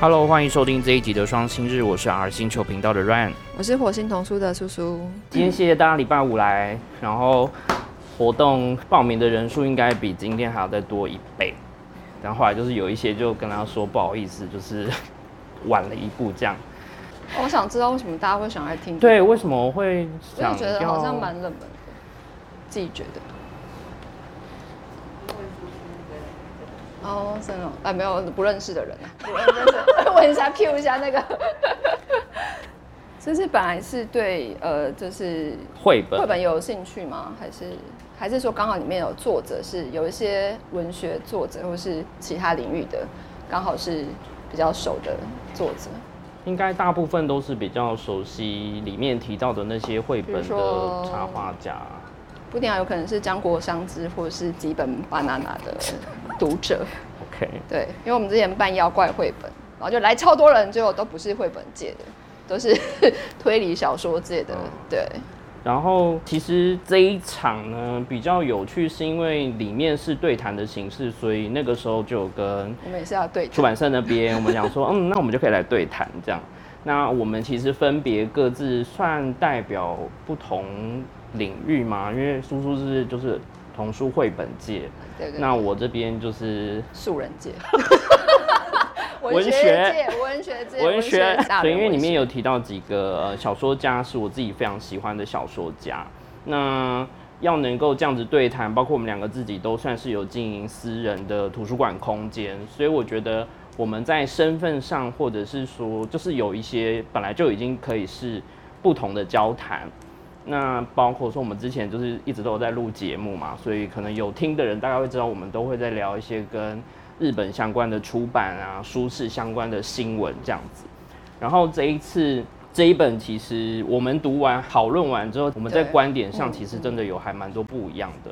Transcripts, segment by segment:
Hello，欢迎收听这一集的双星日，我是 R 星球频道的 Ryan，我是火星童书的叔叔。今天谢谢大家礼拜五来，然后活动报名的人数应该比今天还要再多一倍，然后后来就是有一些就跟他说不好意思，就是 晚了一步这样。我想知道为什么大家会想来听？对，为什么会我想我觉得好像蛮冷门的，自己觉得。哦，真的哦，哎，没有不认识的人啊，不认识，问一下 Q 一下那个。就是本来是对呃，就是绘本绘本有兴趣吗？还是还是说刚好里面有作者是有一些文学作者或是其他领域的，刚好是比较熟的作者？应该大部分都是比较熟悉里面提到的那些绘本的插画家。不一定啊，有可能是江国香之或者是几本 banana 的读者。OK，对，因为我们之前办妖怪绘本，然后就来超多人，结果都不是绘本界的，都是 推理小说界的。对，然后其实这一场呢比较有趣，是因为里面是对谈的形式，所以那个时候就有跟我们也是要对出版社那边，我们想说，嗯，那我们就可以来对谈这样。那我们其实分别各自算代表不同领域嘛，因为叔叔是就是童书绘本界。那我这边就是素人界，文学界，文学界，文学，对，大人因为里面有提到几个呃小说家是我自己非常喜欢的小说家，那要能够这样子对谈，包括我们两个自己都算是有经营私人的图书馆空间，所以我觉得我们在身份上，或者是说，就是有一些本来就已经可以是不同的交谈。那包括说我们之前就是一直都有在录节目嘛，所以可能有听的人大概会知道，我们都会在聊一些跟日本相关的出版啊、书市相关的新闻这样子。然后这一次这一本，其实我们读完、讨论完之后，我们在观点上嗯其实真的有还蛮多不一样的。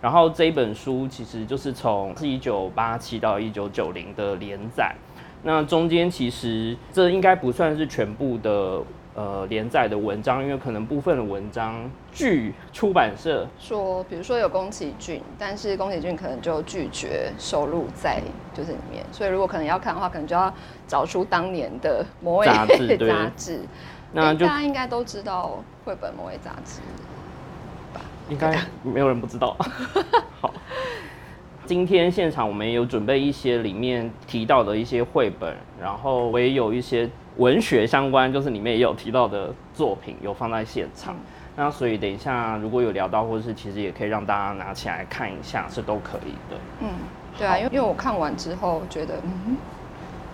然后这一本书其实就是从是一九八七到一九九零的连载，那中间其实这应该不算是全部的呃连载的文章，因为可能部分的文章据出版社说，比如说有宫崎骏，但是宫崎骏可能就拒绝收录在就是里面，所以如果可能要看的话，可能就要找出当年的某位杂志 杂志。那就大家应该都知道绘本某位杂志。应该没有人不知道。好，今天现场我们也有准备一些里面提到的一些绘本，然后我也有一些文学相关，就是里面也有提到的作品有放在现场。那所以等一下如果有聊到，或者是其实也可以让大家拿起来看一下，是都可以的。嗯，对啊，因为因为我看完之后觉得，嗯，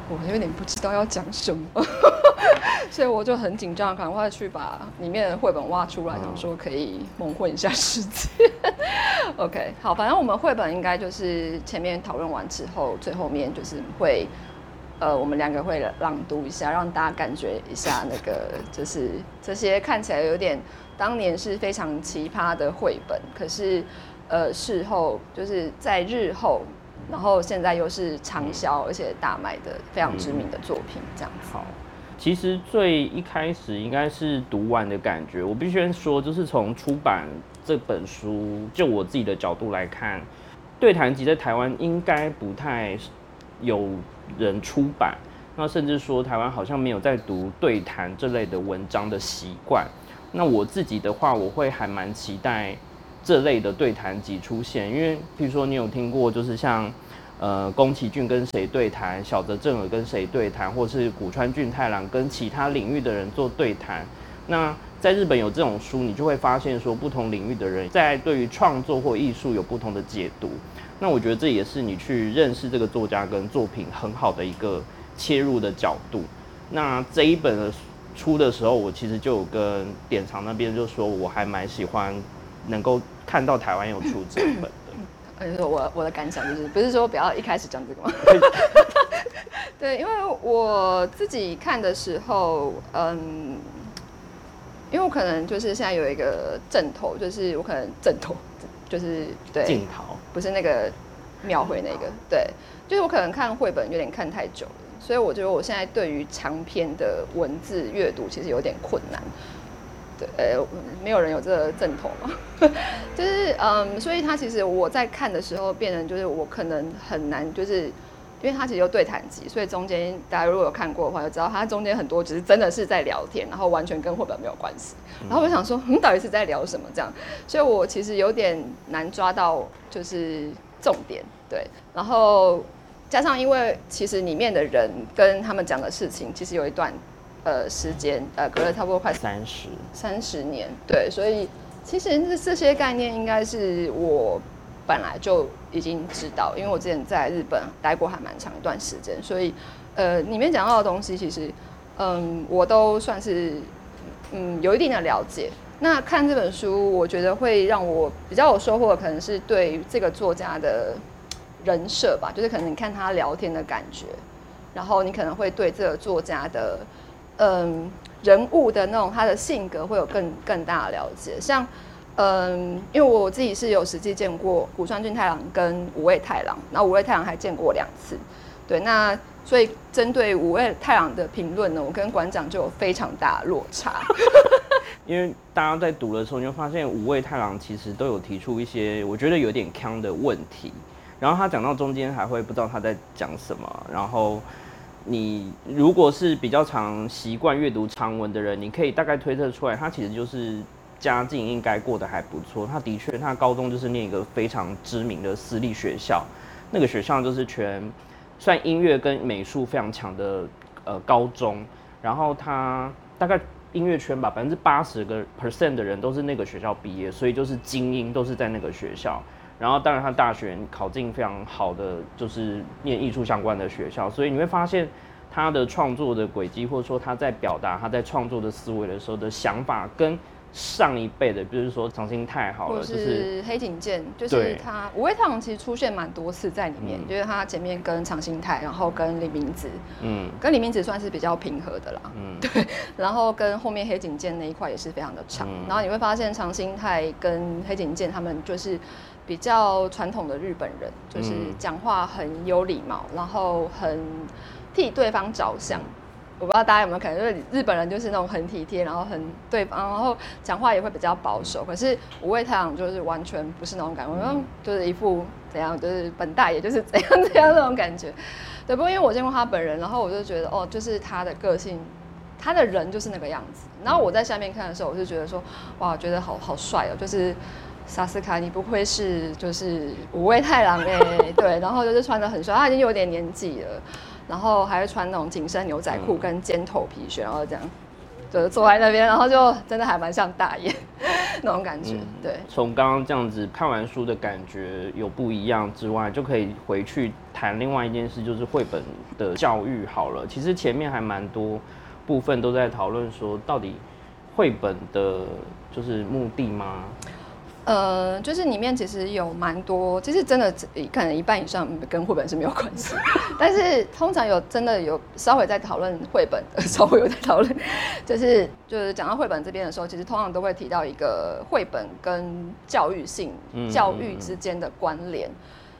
我有点不知道要讲什么，所以我就很紧张，赶快去把里面的绘本挖出来，嗯想说可以蒙混一下世界。OK，好，反正我们绘本应该就是前面讨论完之后，最后面就是会。呃，我们两个会朗读一下，让大家感觉一下那个，就是这些看起来有点当年是非常奇葩的绘本，可是呃事后就是在日后，然后现在又是畅销而且大卖的非常知名的作品，这样子。好，其实最一开始应该是读完的感觉。我必须说，就是从出版这本书，就我自己的角度来看，对谈集在台湾应该不太有人出版，那甚至说台湾好像没有在读对谈这类的文章的习惯。那我自己的话，我会还蛮期待这类的对谈集出现，因为譬如说你有听过，就是像呃宫崎骏跟谁对谈，小泽正尔跟谁对谈，或是古川俊太郎跟其他领域的人做对谈。那在日本有这种书，你就会发现说，不同领域的人在对于创作或艺术有不同的解读。那我觉得这也是你去认识这个作家跟作品很好的一个切入的角度。那这一本的出的时候，我其实就有跟典藏那边就说，我还蛮喜欢能够看到台湾有出这一本的。呃，我我的感想就是，不是说不要一开始讲这个吗？对，因为我自己看的时候，嗯，因为我可能就是现在有一个枕头，就是我可能枕头，就是对，镜头，不是那个庙会那个，对，就是我可能看绘本有点看太久了，所以我觉得我现在对于长篇的文字阅读其实有点困难。对，呃，没有人有这个正统嘛，就是嗯，所以他其实我在看的时候，变成就是我可能很难就是因为它其实有对谈集，所以中间大家如果有看过的话，就知道它中间很多只是真的是在聊天，然后完全跟绘本没有关系。然后我想说，嗯，到底是在聊什么这样？所以我其实有点难抓到就是重点，对。然后加上因为其实里面的人跟他们讲的事情，其实有一段呃时间，呃隔了差不多快三十三十年，对，所以其实这这些概念应该是我本来就已经知道，因为我之前在日本待过还蛮长一段时间，所以呃里面讲到的东西，其实嗯我都算是嗯有一定的了解。那看这本书，我觉得会让我比较有收获的，可能是对这个作家的人设吧，就是可能你看他聊天的感觉，然后你可能会对这个作家的嗯人物的那种他的性格会有更更大的了解。像嗯，因为我自己是有实际见过古川俊太郎跟五味太郎，那五味太郎还见过两次，对，那所以针对五味太郎的评论呢，我跟馆长就有非常大落差。因为大家在读的时候，你会发现五味太郎其实都有提出一些我觉得有点坑的问题，然后他讲到中间还会不知道他在讲什么。然后你如果是比较常习惯阅读长文的人，你可以大概推测出来，他其实就是家境应该过得还不错。他的确，他高中就是念一个非常知名的私立学校，那个学校就是全算音乐跟美术非常强的呃高中。然后他大概。音乐圈吧，百分之八十个 percent 的人都是那个学校毕业，所以就是精英，都是在那个学校。然后，当然他大学考进非常好的，就是念艺术相关的学校。所以你会发现他的创作的轨迹，或者说他在表达他在创作的思维的时候的想法跟。上一辈的，比如说长兴太好了，就是黑井健，就是他五味太郎其实出现蛮多次在里面，就是他前面跟长兴太，然后跟李明子，嗯，跟李明子算是比较平和的啦，嗯，对，然后跟后面黑井健那一块也是非常的长，然后你会发现长兴太跟黑井健他们就是比较传统的日本人，就是讲话很有礼貌，然后很替对方着想。我不知道大家有没有可能，就是日本人就是那种很体贴，然后很对方，然后讲话也会比较保守。可是五味太郎就是完全不是那种感觉，就是一副怎样，就是本大爷就是怎样 怎样那种感觉。对，不过因为我见过他本人，然后我就觉得哦，就是他的个性，他的人就是那个样子。然后我在下面看的时候，我就觉得说，哇，觉得好好帅哦，就是萨斯卡，你不愧是就是五味太郎哎，对，然后就是穿的很帅，他已经有点年纪了。然后还会穿那种紧身牛仔裤跟尖头皮靴，然后这样，就是坐在那边，然后就真的还蛮像大爷 那种感觉。对，从刚刚这样子看完书的感觉有不一样之外，就可以回去谈另外一件事，就是绘本的教育好了。其实前面还蛮多部分都在讨论说，到底绘本的就是目的吗？呃，就是里面其实有蛮多，其实真的可能一半以上跟绘本是没有关系，但是通常有真的有稍微在讨论绘本的，稍微有在讨论，就是就是讲到绘本这边的时候，其实通常都会提到一个绘本跟教育性教育之间的关联。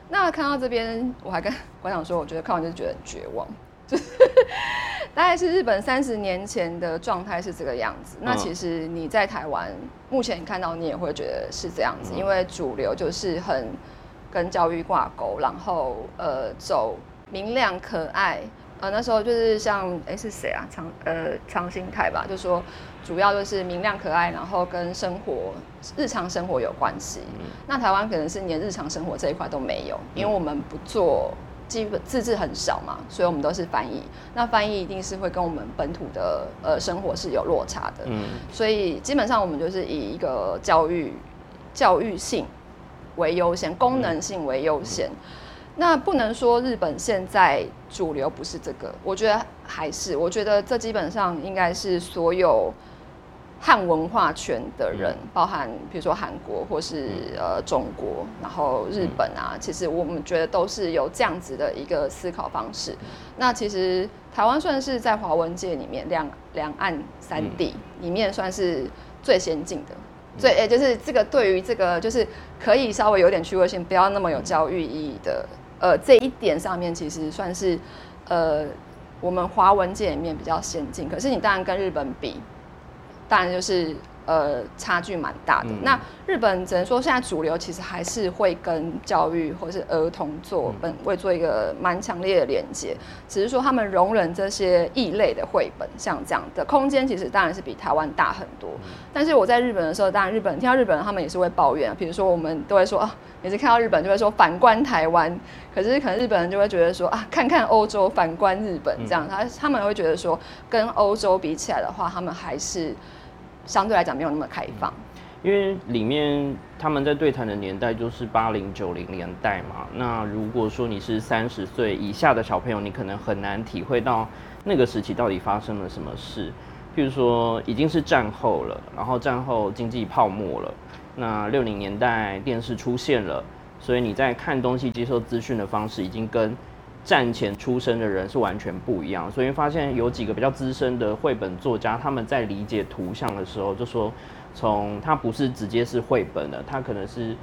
那看到这边，我还跟馆长说，我觉得看完就觉得很绝望。就是大概是日本三十年前的状态是这个样子。那其实你在台湾目前看到，你也会觉得是这样子，因为主流就是很跟教育挂钩，然后呃走明亮可爱。呃那时候就是像哎是谁啊？长呃长兴泰吧，就说主要就是明亮可爱，然后跟生活日常生活有关系。那台湾可能是连日常生活这一块都没有，因为我们不做。基本字字很少嘛，所以我们都是翻译。那翻译一定是会跟我们本土的呃生活是有落差的。嗯，所以基本上我们就是以一个教育教育性为优先，功能性为优先。那不能说日本现在主流不是这个，我觉得还是，我觉得这基本上应该是所有。汉文化圈的人，包含比如说韩国或是呃中国，然后日本啊，其实我们觉得都是有这样子的一个思考方式。那其实台湾算是在华文界里面两两岸三地里面算是最先进的，最诶就是这个对于这个就是可以稍微有点趣味性，不要那么有教育意义的，呃这一点上面其实算是呃我们华文界里面比较先进。可是你当然跟日本比。当然就是呃差距蛮大的。那日本只能说现在主流其实还是会跟教育或是儿童做本会做一个蛮强烈的连接，只是说他们容忍这些异类的绘本，像这样的空间其实当然是比台湾大很多。但是我在日本的时候，当然日本听到日本人他们也是会抱怨，比如说我们都会说啊，每次看到日本就会说反观台湾，可是可能日本人就会觉得说啊，看看欧洲反观日本这样，他他们会觉得说跟欧洲比起来的话，他们还是。相对来讲没有那么开放，因为里面他们在对谈的年代就是八零九零年代嘛。那如果说你是三十岁以下的小朋友，你可能很难体会到那个时期到底发生了什么事。譬如说已经是战后了，然后战后经济泡沫了，那六零年代电视出现了，所以你在看东西、接受资讯的方式已经跟。战前出生的人是完全不一样，所以发现有几个比较资深的绘本作家，他们在理解图像的时候，就说从他不是直接是绘本的，他可能是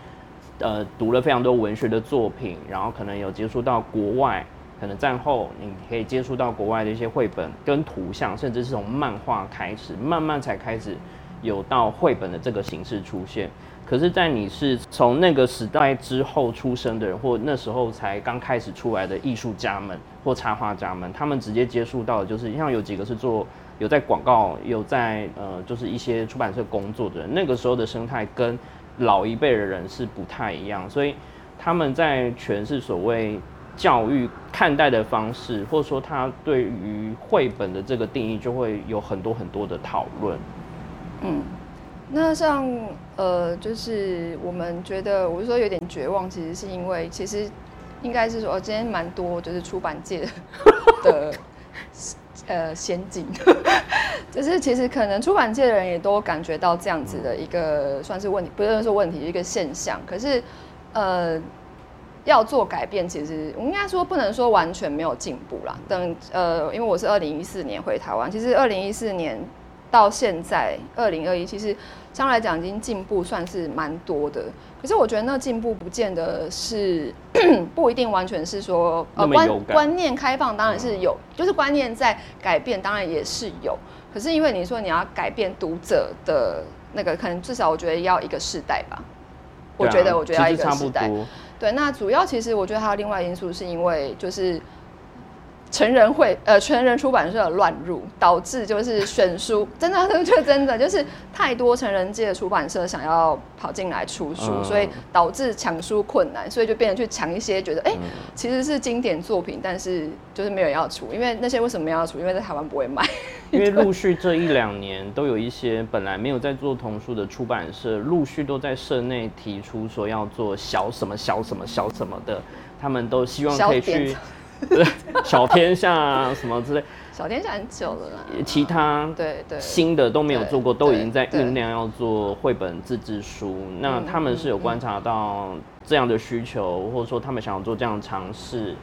呃读了非常多文学的作品，然后可能有接触到国外，可能战后你可以接触到国外的一些绘本跟图像，甚至是从漫画开始，慢慢才开始有到绘本的这个形式出现。可是，在你是从那个时代之后出生的人，或那时候才刚开始出来的艺术家们或插画家们，他们直接接触到的就是，像有几个是做有在广告、有在呃，就是一些出版社工作的人，那个时候的生态跟老一辈的人是不太一样，所以他们在诠释所谓教育看待的方式，或者说他对于绘本的这个定义，就会有很多很多的讨论。嗯。那像呃，就是我们觉得，我是说有点绝望，其实是因为，其实应该是说，今天蛮多就是出版界的 呃先进，就是其实可能出版界的人也都感觉到这样子的一个算是问题，不是说问题，一个现象。可是呃，要做改变，其实我应该说不能说完全没有进步啦。等呃，因为我是二零一四年回台湾，其实二零一四年。到现在二零二一，其实相对来讲已经进步算是蛮多的。可是我觉得那进步不见得是 不一定完全是说呃观观念开放，当然是有，就是观念在改变，当然也是有。可是因为你说你要改变读者的那个，可能至少我觉得要一个世代吧。我觉得我觉得要一个世代。对，那主要其实我觉得还有另外因素，是因为就是。成人会呃，成人出版社乱入，导致就是选书真的，就真的就是太多成人界的出版社想要跑进来出书，所以导致抢书困难，所以就变成去抢一些觉得哎，其实是经典作品，但是就是没有要出，因为那些为什么要出？因为在台湾不会卖。因为陆续这一两年都有一些本来没有在做童书的出版社，陆续都在社内提出说要做小什么小什么小什么的，他们都希望可以去。小天下什么之类，小天下很久了啦。其他对对新的都没有做过，都已经在酝酿要做绘本自制书。那他们是有观察到这样的需求，或者说他们想要做这样的尝试。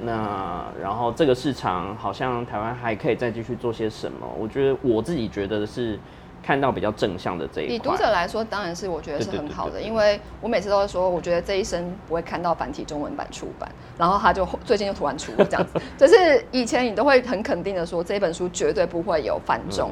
那然后这个市场好像台湾还可以再继续做些什么？我觉得我自己觉得是。看到比较正向的这一以读者来说，当然是我觉得是很好的，因为我每次都会说，我觉得这一生不会看到繁体中文版出版，然后他就最近就突然出了这样子，就是以前你都会很肯定的说这本书绝对不会有繁中，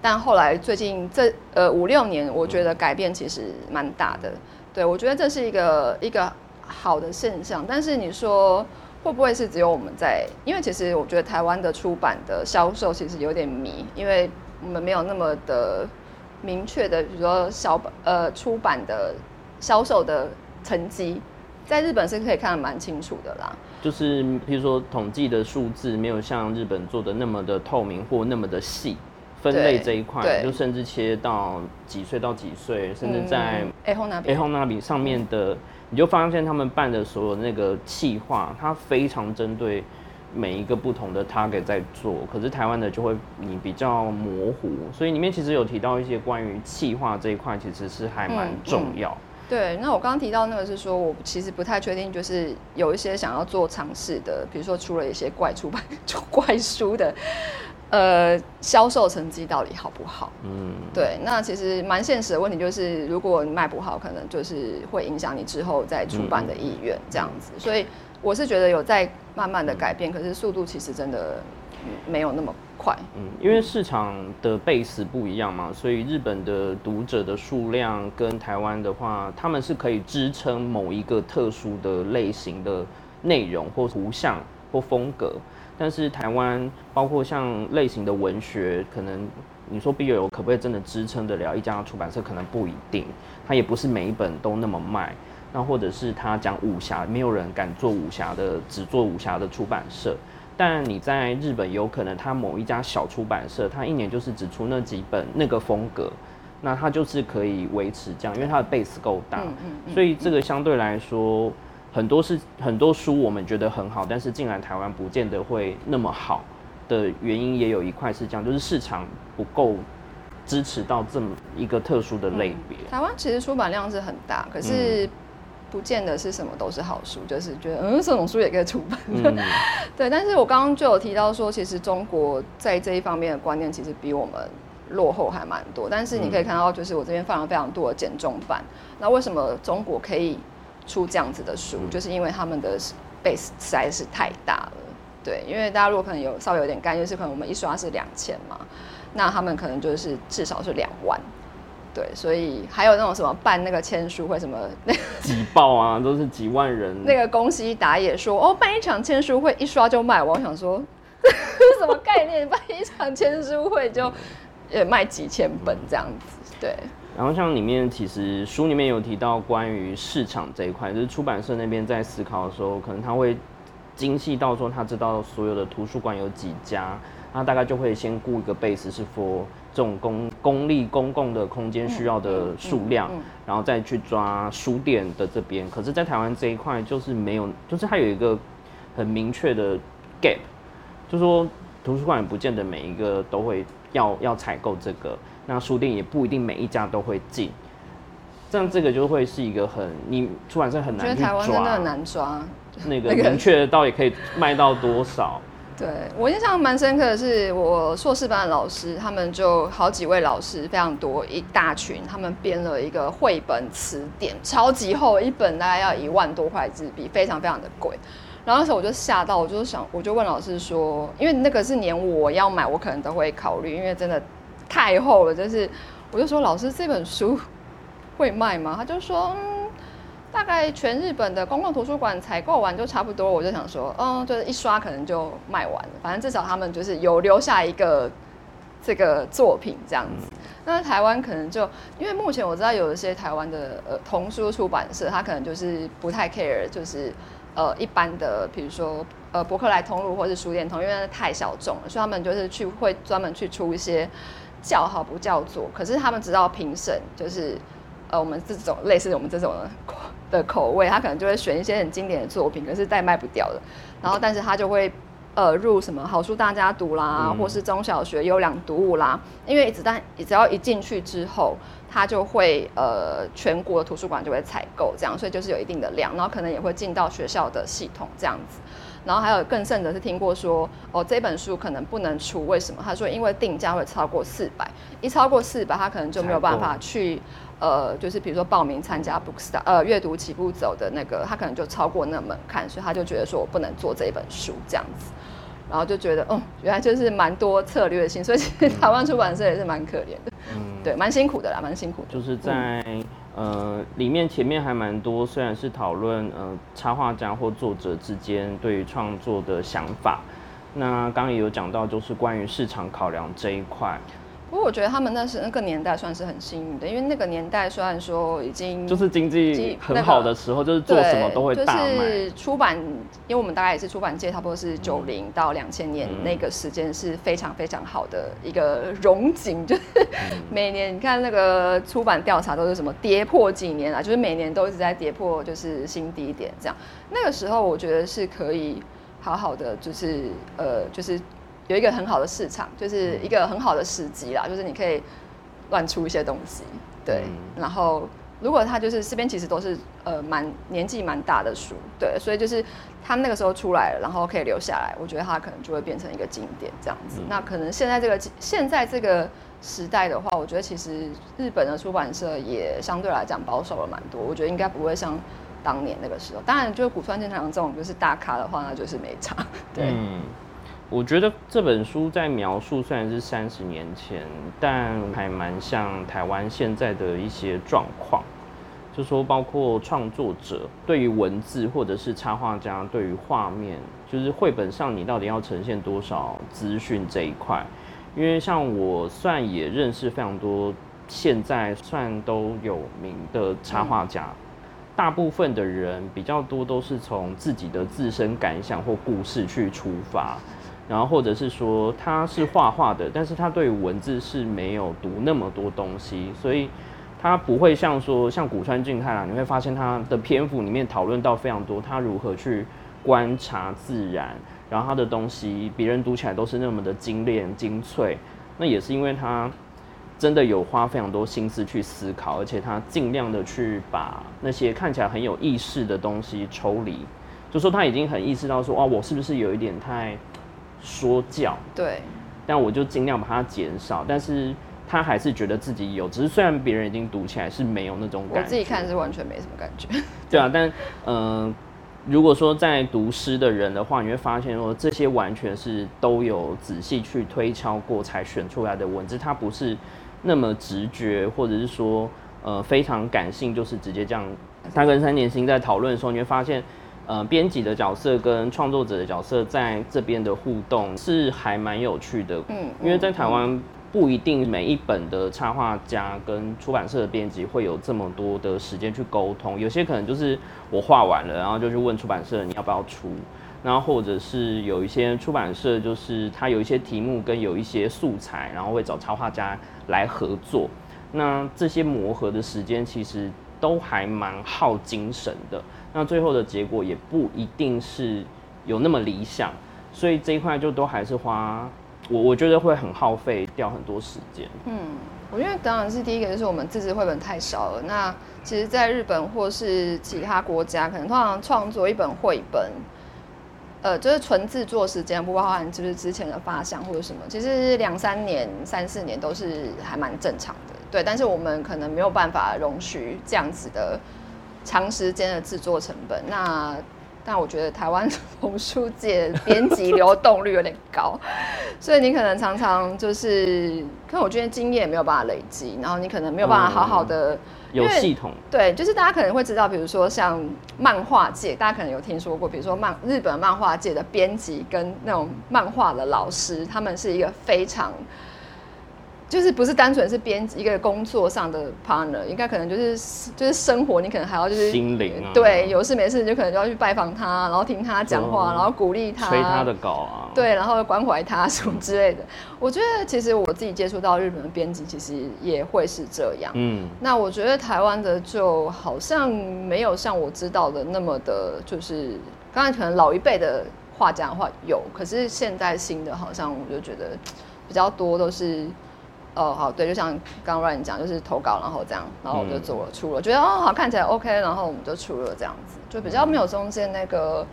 但后来最近这呃五六年，我觉得改变其实蛮大的，对我觉得这是一个一个好的现象，但是你说会不会是只有我们在？因为其实我觉得台湾的出版的销售其实有点迷，因为。我们没有那么的明确的，比如说小呃出版的销售的成绩，在日本是可以看得蛮清楚的啦。就是比如说统计的数字没有像日本做的那么的透明或那么的细，分类这一块，就甚至切到几岁到几岁，甚至在 A 后那边 A 后那边上面的，你就发现他们办的所有那个企划，它非常针对。每一个不同的 target 在做，可是台湾的就会你比较模糊，所以里面其实有提到一些关于气化这一块，其实是还蛮重要。对，那我刚刚提到那个是说，我其实不太确定，就是有一些想要做尝试的，比如说出了一些怪出版怪书的，呃，销售成绩到底好不好？嗯，对，那其实蛮现实的问题就是，如果你卖不好，可能就是会影响你之后再出版的意愿这样子，所以。我是觉得有在慢慢的改变，可是速度其实真的没有那么快。嗯，因为市场的 base 不一样嘛，所以日本的读者的数量跟台湾的话，他们是可以支撑某一个特殊的类型的内容或图像或风格。但是台湾包括像类型的文学，可能你说 BL 可不可以真的支撑得了一家出版社？可能不一定，它也不是每一本都那么卖。那或者是他讲武侠，没有人敢做武侠的，只做武侠的出版社。但你在日本有可能，他某一家小出版社，他一年就是只出那几本那个风格，那他就是可以维持这样，因为他的 base 够大。所以这个相对来说，很多是很多书我们觉得很好，但是进来台湾不见得会那么好的原因，也有一块是这样，就是市场不够支持到这么一个特殊的类别。台湾其实出版量是很大，可是。不见得是什么都是好书，就是觉得嗯，这种书也可以出版。对，但是我刚刚就有提到说，其实中国在这一方面的观念其实比我们落后还蛮多。但是你可以看到，就是我这边放了非常多的减重版。那为什么中国可以出这样子的书？就是因为他们的 base 实在是太大了。对，因为大家如果可能有稍微有点概念，是可能我们一刷是两千嘛，那他们可能就是至少是两万。对，所以还有那种什么办那个签书会什么那挤爆啊，都是几万人。那个公西达也说，哦，办一场签书会一刷就卖。我想说，这是什么概念？办一场签书会就也卖几千本这样子。对。然后像里面其实书里面有提到关于市场这一块，就是出版社那边在思考的时候，可能他会精细到说他知道所有的图书馆有几家，他大概就会先雇一个 base 是 for。这种公公立公共的空间需要的数量，然后再去抓书店的这边。可是，在台湾这一块就是没有，就是它有一个很明确的 gap，就说图书馆也不见得每一个都会要要采购这个，那书店也不一定每一家都会进。这样这个就会是一个很你出版社很难去抓，真的很难抓那个明确到底可以卖到多少。对我印象蛮深刻的是，我硕士班的老师，他们就好几位老师，非常多一大群，他们编了一个绘本词典，超级厚，一本大概要一万多块纸币，非常非常的贵。然后那时候我就吓到，我就想，我就问老师说，因为那个是连我要买，我可能都会考虑，因为真的太厚了，就是我就说老师这本书会卖吗？他就说。大概全日本的公共图书馆采购完就差不多，我就想说，嗯，就是一刷可能就卖完了。反正至少他们就是有留下一个这个作品这样子。那台湾可能就因为目前我知道有一些台湾的呃童书出版社，他可能就是不太 care，就是呃一般的，比如说呃博客来通路或是书店通，因为太小众了，所以他们就是去会专门去出一些叫好不叫座，可是他们知道评审就是呃我们这种类似我们这种。的口味，他可能就会选一些很经典的作品，可是再卖不掉的。然后，但是他就会呃入什么好书大家读啦，或是中小学优良读物啦。因为子弹只要一进去之后，他就会呃全国的图书馆就会采购这样，所以就是有一定的量，然后可能也会进到学校的系统这样子。然后还有更甚的是听过说，哦这本书可能不能出，为什么？他说因为定价会超过四百，一超过四百，他可能就没有办法去。呃，就是比如说报名参加 Bookstar，呃，阅读起步走的那个，他可能就超过那门槛，所以他就觉得说我不能做这一本书这样子，然后就觉得，哦，原来就是蛮多策略性，所以其实台湾出版社也是蛮可怜的，嗯，对，蛮辛苦的啦，蛮辛苦的。就是在呃里面前面还蛮多，虽然是讨论呃插画家或作者之间对于创作的想法，那刚刚也有讲到，就是关于市场考量这一块。不过我觉得他们那是那个年代算是很幸运的，因为那个年代虽然说已经就是经济很好的时候，就是做什么都会大就是出版，因为我们大概也是出版界，差不多是九零到两千年那个时间是非常非常好的一个荣景，就是 每年你看那个出版调查都是什么跌破几年啊，就是每年都一直在跌破就是新低点这样。那个时候我觉得是可以好好的，就是呃就是。有一个很好的市场，就是一个很好的时机啦，就是你可以乱出一些东西，对。然后如果他就是这边其实都是呃蛮年纪蛮大的书，对，所以就是他们那个时候出来了，然后可以留下来，我觉得他可能就会变成一个经典这样子。那可能现在这个现在这个时代的话，我觉得其实日本的出版社也相对来讲保守了蛮多，我觉得应该不会像当年那个时候。当然，就是古川健太郎这种就是大咖的话，那就是没差。对，嗯，我觉得这本书在描述虽然是三十年前，但还蛮像台湾现在的一些状况。就说包括创作者对于文字，或者是插画家对于画面，就是绘本上你到底要呈现多少资讯这一块。因为像我算也认识非常多现在算都有名的插画家，大部分的人比较多都是从自己的自身感想或故事去出发，然后或者是说他是画画的，但是他对文字是没有读那么多东西，所以。他不会像说像古川俊太郎，你会发现他的篇幅里面讨论到非常多，他如何去观察自然，然后他的东西别人读起来都是那么的精炼精粹，那也是因为他真的有花非常多心思去思考，而且他尽量的去把那些看起来很有意识的东西抽离，就说他已经很意识到说，哇，我是不是有一点太说教？对，但我就尽量把它减少，但是。他还是觉得自己有，只是虽然别人已经读起来是没有那种感觉，我自己看是完全没什么感觉。对啊，但嗯，如果说在读诗的人的话，你会发现说这些完全是都有仔细去推敲过才选出来的文字，它不是那么直觉，或者是说呃非常感性，就是直接这样。他跟三年星在讨论的时候，你会发现，呃，编辑的角色跟创作者的角色在这边的互动是还蛮有趣的。嗯，因为在台湾。不一定每一本的插画家跟出版社的编辑会有这么多的时间去沟通，有些可能就是我画完了，然后就去问出版社你要不要出，然后或者是有一些出版社就是他有一些题目跟有一些素材，然后会找插画家来合作，那这些磨合的时间其实都还蛮耗精神的，那最后的结果也不一定是有那么理想，所以这一块就都还是花。我我觉得会很耗费掉很多时间。嗯，我觉得当然是第一个就是我们自制绘本太少了。那其实，在日本或是其他国家，可能通常创作一本绘本，呃，就是纯制作时间不包含就是之前的发想或者什么，其实两三年、三四年都是还蛮正常的。对，但是我们可能没有办法容许这样子的长时间的制作成本。那但我觉得台湾童书界编辑流动率有点高，所以你可能常常就是，可能我觉得经验没有办法累积，然后你可能没有办法好好的有系统。对，就是大家可能会知道，比如说像漫画界，大家可能有听说过，比如说漫日本漫画界的编辑跟那种漫画的老师，他们是一个非常。就是不是单纯是编辑一个工作上的 partner，应该可能就是就是生活，你可能还要就是心灵对，有事没事就可能就要去拜访他，然后听他讲话，然后鼓励他，催他的稿啊，对，然后关怀他什么之类的。我觉得其实我自己接触到日本的编辑，其实也会是这样。嗯，那我觉得台湾的就好像没有像我知道的那么的，就是刚才可能老一辈的画家的话有，可是现在新的好像我就觉得比较多都是。哦，好，对，就像刚刚你讲，就是投稿，然后这样，然后我就做了出了，觉得哦好看起来 OK，然后我们就出了这样子，就比较没有中间那个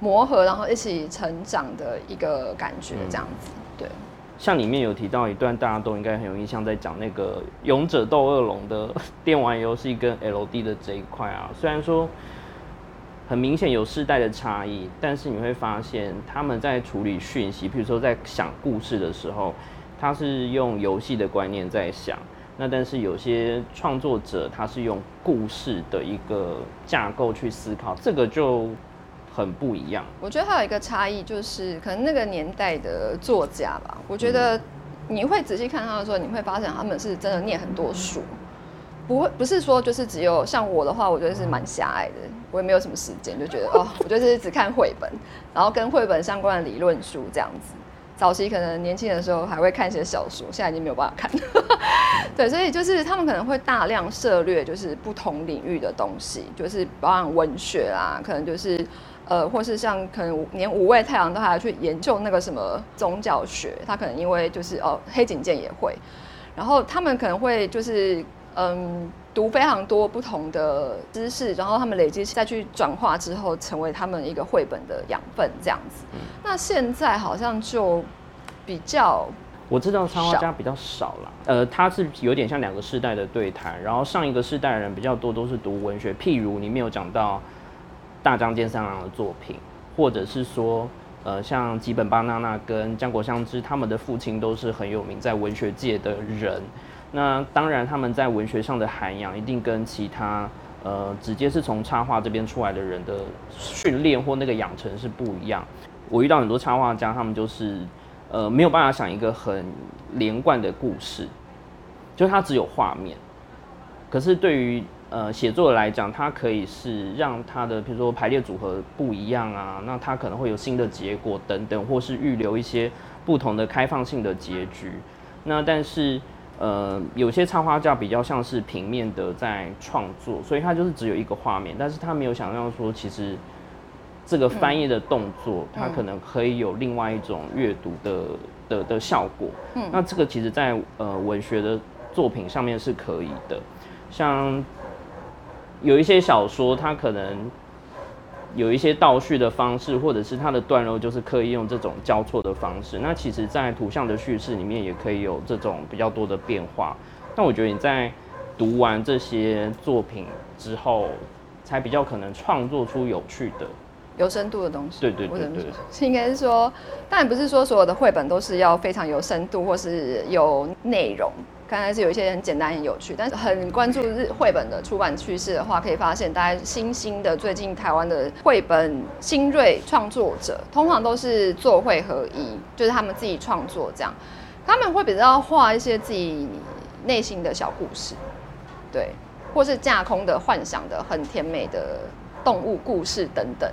磨合，然后一起成长的一个感觉这样子。对，像里面有提到一段，大家都应该很有印象，在讲那个勇者斗恶龙的 电玩游戏跟 LD 的这一块啊，虽然说很明显有世代的差异，但是你会发现他们在处理讯息，比如说在想故事的时候。他是用游戏的观念在想，那但是有些创作者他是用故事的一个架构去思考，这个就很不一样。我觉得还有一个差异就是，可能那个年代的作家吧，我觉得你会仔细看他的时候，你会发现他们是真的念很多书，不会不是说就是只有像我的话，我觉得是蛮狭隘的，我也没有什么时间，就觉得哦，我就是只看绘本，然后跟绘本相关的理论书这样子。早期可能年轻的时候还会看一些小说，现在已经没有办法看。对，所以就是他们可能会大量涉略，就是不同领域的东西，就是包含文学啦，可能就是呃，或是像可能连五味太阳都还要去研究那个什么宗教学，他可能因为就是哦黑警剑也会，然后他们可能会就是嗯。读非常多不同的知识，然后他们累积再去转化之后，成为他们一个绘本的养分，这样子。那现在好像就比较，我知道插画家比较少了。呃，他是有点像两个世代的对谈，然后上一个世代的人比较多都是读文学，譬如里面有讲到大江健三郎的作品，或者是说，呃，像吉本巴娜娜跟江国香织，他们的父亲都是很有名在文学界的人。那当然，他们在文学上的涵养一定跟其他呃直接是从插画这边出来的人的训练或那个养成是不一样。我遇到很多插画家，他们就是呃没有办法想一个很连贯的故事，就是他只有画面。可是对于呃写作来讲，它可以是让它的比如说排列组合不一样啊，那它可能会有新的结果等等，或是预留一些不同的开放性的结局。那但是。呃，有些插画家比较像是平面的在创作，所以他就是只有一个画面，但是他没有想到说，其实这个翻译的动作，它可能可以有另外一种阅读的的的效果。嗯，那这个其实在呃文学的作品上面是可以的，像有一些小说，它可能。有一些倒叙的方式，或者是它的段落，就是刻意用这种交错的方式。那其实，在图像的叙事里面，也可以有这种比较多的变化。但我觉得你在读完这些作品之后，才比较可能创作出有趣的、有深度的东西。对对对对，应该是说，当然不是说所有的绘本都是要非常有深度或是有内容。刚才是有一些很简单、很有趣，但是很关注日绘本的出版趋势的话，可以发现，大家新兴的最近台湾的绘本新锐创作者，通常都是作绘合一，就是他们自己创作这样，他们会比较画一些自己内心的小故事，对，或是架空的、幻想的、很甜美的动物故事等等。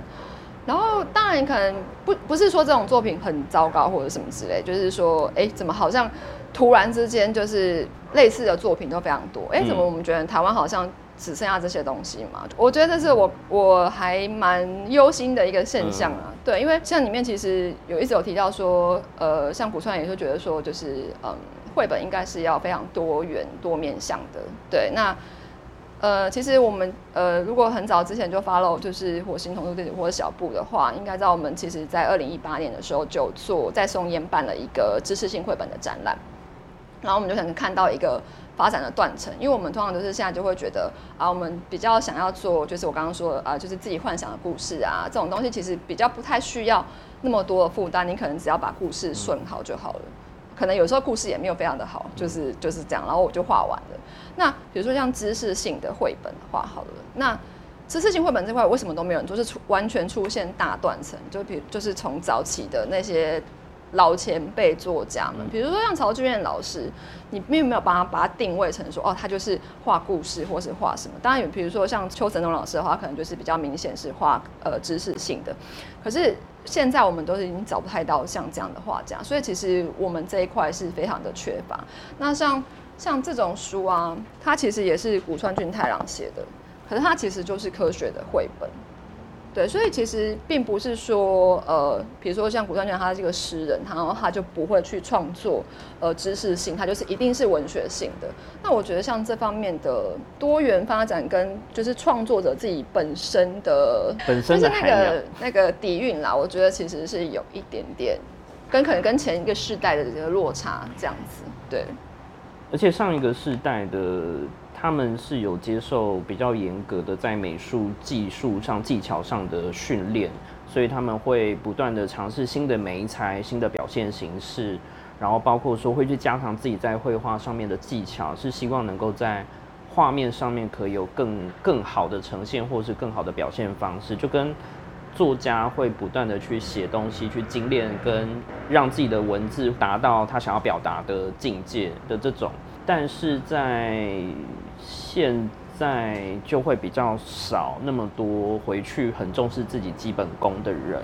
然后，当然可能不不是说这种作品很糟糕或者什么之类，就是说，哎，怎么好像？突然之间，就是类似的作品都非常多。哎，怎么我们觉得台湾好像只剩下这些东西嘛？我觉得这是我我还蛮忧心的一个现象啊。对，因为像里面其实有一直有提到说，呃，像古川也是觉得说，就是嗯，绘本应该是要非常多元多面向的。对，那呃，其实我们呃，如果很早之前就 follow 就是火星童书店或者小布的话，应该知道我们其实在二零一八年的时候就做在松烟办了一个知识性绘本的展览。然后我们就可能看到一个发展的断层，因为我们通常都是现在就会觉得啊，我们比较想要做，就是我刚刚说啊，就是自己幻想的故事啊，这种东西其实比较不太需要那么多的负担，你可能只要把故事顺好就好了。可能有时候故事也没有非常的好，就是就是这样，然后我就画完了。那比如说像知识性的绘本画好了，那知识性绘本这块为什么都没有人做？是出完全出现大断层，就比就是从早起的那些。老前辈作家们，比如说像曹志远老师，你并没有把他把他定位成说，哦，他就是画故事或是画什么。当然有，比如说像邱成东老师的话，可能就是比较明显是画呃知识性的。可是现在我们都是已经找不太到像这样的画家，所以其实我们这一块是非常的缺乏。那像像这种书啊，它其实也是古川俊太郎写的，可是它其实就是科学的绘本。对，所以其实并不是说，呃，比如说像古川俊他这个诗人，然后他就不会去创作，呃，知识性，他就是一定是文学性的。那我觉得像这方面的多元发展跟就是创作者自己本身的本身的那个那个底蕴啦，我觉得其实是有一点点跟可能跟前一个世代的这个落差这样子。对，而且上一个世代的。他们是有接受比较严格的在美术技术上、技巧上的训练，所以他们会不断的尝试新的媒材、新的表现形式，然后包括说会去加强自己在绘画上面的技巧，是希望能够在画面上面可以有更更好的呈现，或是更好的表现方式，就跟作家会不断的去写东西、去精炼，跟让自己的文字达到他想要表达的境界的这种，但是在现在就会比较少那么多回去很重视自己基本功的人，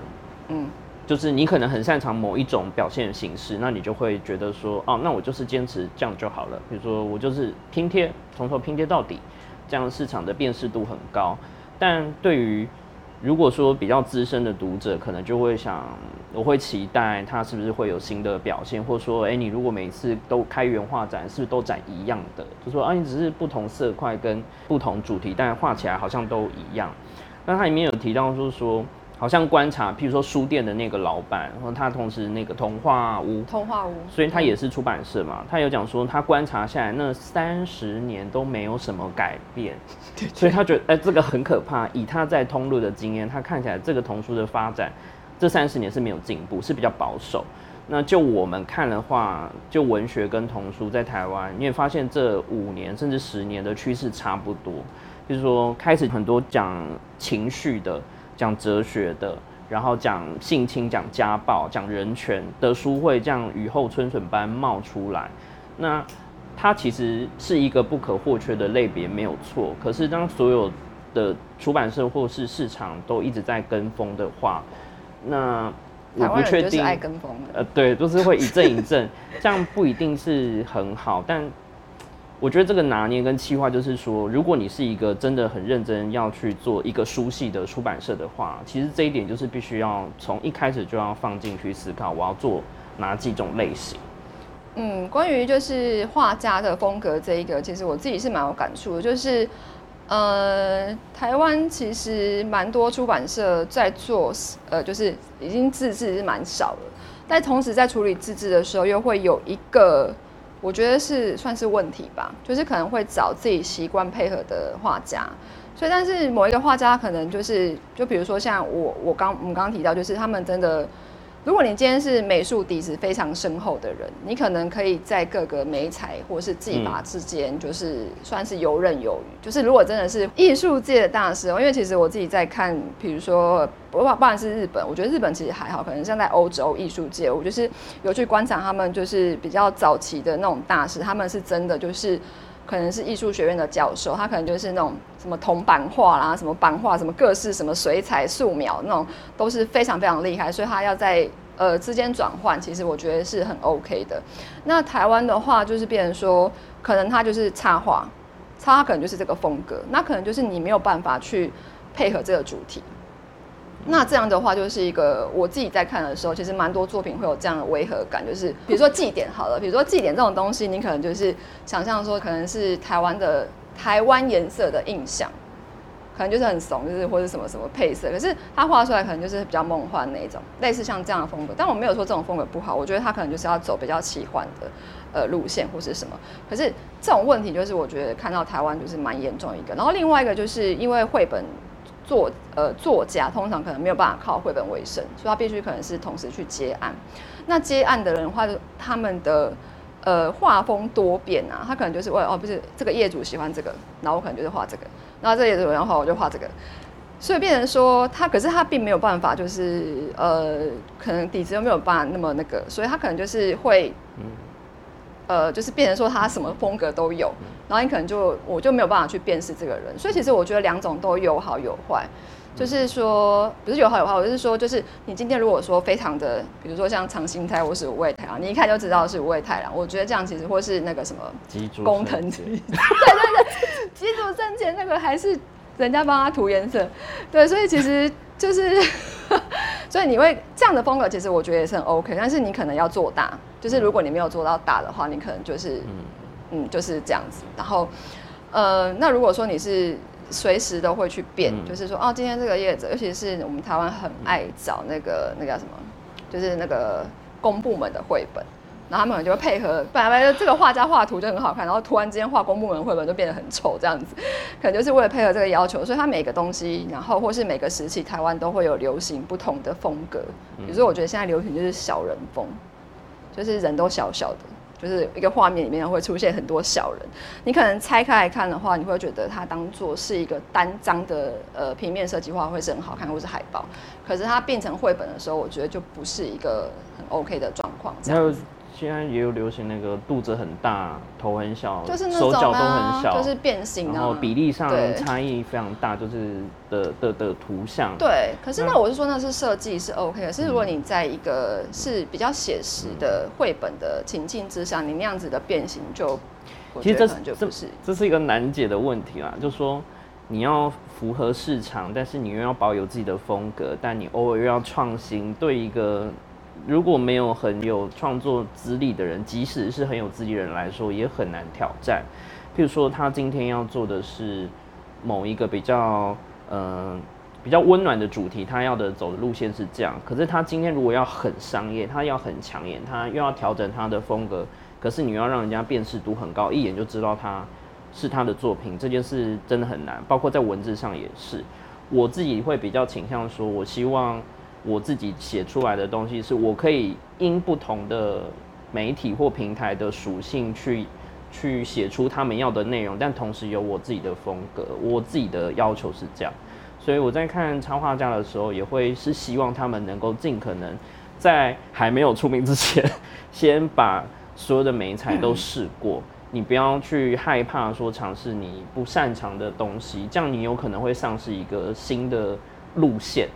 嗯，就是你可能很擅长某一种表现形式，那你就会觉得说，哦，那我就是坚持这样就好了。比如说我就是拼贴，从头拼贴到底，这样市场的辨识度很高。但对于如果说比较资深的读者，可能就会想，我会期待他是不是会有新的表现，或者说，哎，你如果每次都开原画展，是不是都展一样的？就说啊，你只是不同色块跟不同主题，但画起来好像都一样。那它里面有提到，就是说，好像观察，譬如说书店的那个老板，然后他同时那个童话屋，童话屋，所以他也是出版社嘛，他有讲说他观察下来那三十年都没有什么改变，所以他觉得哎这个很可怕。以他在通路的经验，他看起来这个童书的发展这三十年是没有进步，是比较保守。那就我们看的话，就文学跟童书在台湾，你也发现这五年甚至十年的趋势差不多，就是说开始很多讲情绪的。讲哲学的，然后讲性侵、讲家暴、讲人权的书会这样雨后春笋般冒出来。那它其实是一个不可或缺的类别，没有错。可是当所有的出版社或是市场都一直在跟风的话，那我不确定爱跟风，呃，对，都是会一阵一阵，这样不一定是很好，但。我觉得这个拿捏跟企划，就是说，如果你是一个真的很认真要去做一个书系的出版社的话，其实这一点就是必须要从一开始就要放进去思考，我要做哪几种类型。嗯，关于就是画家的风格这一个，其实我自己是蛮有感触的，就是呃，台湾其实蛮多出版社在做，呃，就是已经自制是蛮少了，但同时在处理自制的时候，又会有一个。我觉得是算是问题吧，就是可能会找自己习惯配合的画家，所以但是某一个画家可能就是，就比如说像我我刚我们刚刚提到，就是他们真的。如果你今天是美术底子非常深厚的人，你可能可以在各个美彩或是技法之间，就是算是游刃有余。就是如果真的是艺术界的大师，因为其实我自己在看，比如说不不管是日本，我觉得日本其实还好，可能像在欧洲艺术界，我就是有去观察他们，就是比较早期的那种大师，他们是真的就是可能是艺术学院的教授，他可能就是那种什么铜版画啦，什么版画，什么各式什么水彩、素描那种都是非常非常厉害，所以他要在。呃，之间转换其实我觉得是很 OK 的。那台湾的话，就是变成说，可能他就是插画，插画可能就是这个风格，那可能就是你没有办法去配合这个主题。那这样的话，就是一个我自己在看的时候，其实蛮多作品会有这样的违和感，就是比如说祭典好了，比如说祭典这种东西，你可能就是想象说，可能是台湾的台湾颜色的印象。可能就是很怂，就是或者什么什么配色，可是他画出来可能就是比较梦幻那种，类似像这样的风格。但我没有说这种风格不好，我觉得他可能就是要走比较奇幻的呃路线或是什么。可是这种问题就是我觉得看到台湾就是蛮严重一个。然后另外一个就是因为绘本作呃作家通常可能没有办法靠绘本为生，所以他必须可能是同时去接案。那接案的人的话，他们的呃画风多变啊，他可能就是为哦不是这个业主喜欢这个，然后我可能就是画这个。那这业主然后我就画这个，所以变成说他，可是他并没有办法，就是呃，可能底子又没有办法那么那个，所以他可能就是会嗯，呃，就是变成说他什么风格都有，然后你可能就我就没有办法去辨识这个人，所以其实我觉得两种都有好有坏。就是说，不是有好有坏，我是说，就是你今天如果说非常的，比如说像长兴太或是五味太郎，你一看就知道是五味太郎。我觉得这样其实或是那个什么工藤对对对，基础挣钱那个还是人家帮他涂颜色，对，所以其实就是，所以你会这样的风格，其实我觉得也是很 OK，但是你可能要做大，就是如果你没有做到大的话，你可能就是嗯嗯就是这样子。然后呃，那如果说你是。随时都会去变，就是说，哦，今天这个叶子，尤其是我们台湾很爱找那个那个叫什么，就是那个公部门的绘本，然后他们可能就会配合，本来这个画家画图就很好看，然后突然之间画公部门绘本就变得很丑这样子，可能就是为了配合这个要求，所以它每个东西，然后或是每个时期台湾都会有流行不同的风格，比如说我觉得现在流行就是小人风，就是人都小小的。就是一个画面里面会出现很多小人，你可能拆开来看的话，你会觉得它当做是一个单张的呃平面设计画会是很好看，或是海报。可是它变成绘本的时候，我觉得就不是一个很 OK 的状况。现在也有流行那个肚子很大，头很小，就是手脚都很小，就是变形，然后比例上差异非常大，就是的的的图像。对，可是那我是说那是设计是 OK，的是如果你在一个是比较写实的绘本的情境之下，你那样子的变形就，其实这这不是这是一个难解的问题啦，就是说你要符合市场，但是你又要保有自己的风格，但你偶尔又要创新，对一个。如果没有很有创作资历的人，即使是很有资历的人来说，也很难挑战。譬如说，他今天要做的是某一个比较，嗯，比较温暖的主题，他要的走的路线是这样。可是他今天如果要很商业，他要很抢眼，他又要调整他的风格，可是你要让人家辨识度很高，一眼就知道他是他的作品，这件事真的很难。包括在文字上也是，我自己会比较倾向说，我希望我自己写出来的东西，是我可以因不同的媒体或平台的属性去去写出他们要的内容，但同时有我自己的风格，我自己的要求是这样。所以我在看插画家的时候，也会是希望他们能够尽可能在还没有出名之前，先把所有的美彩都试过。你不要去害怕说尝试你不擅长的东西，这样你有可能会丧失一个新的路线。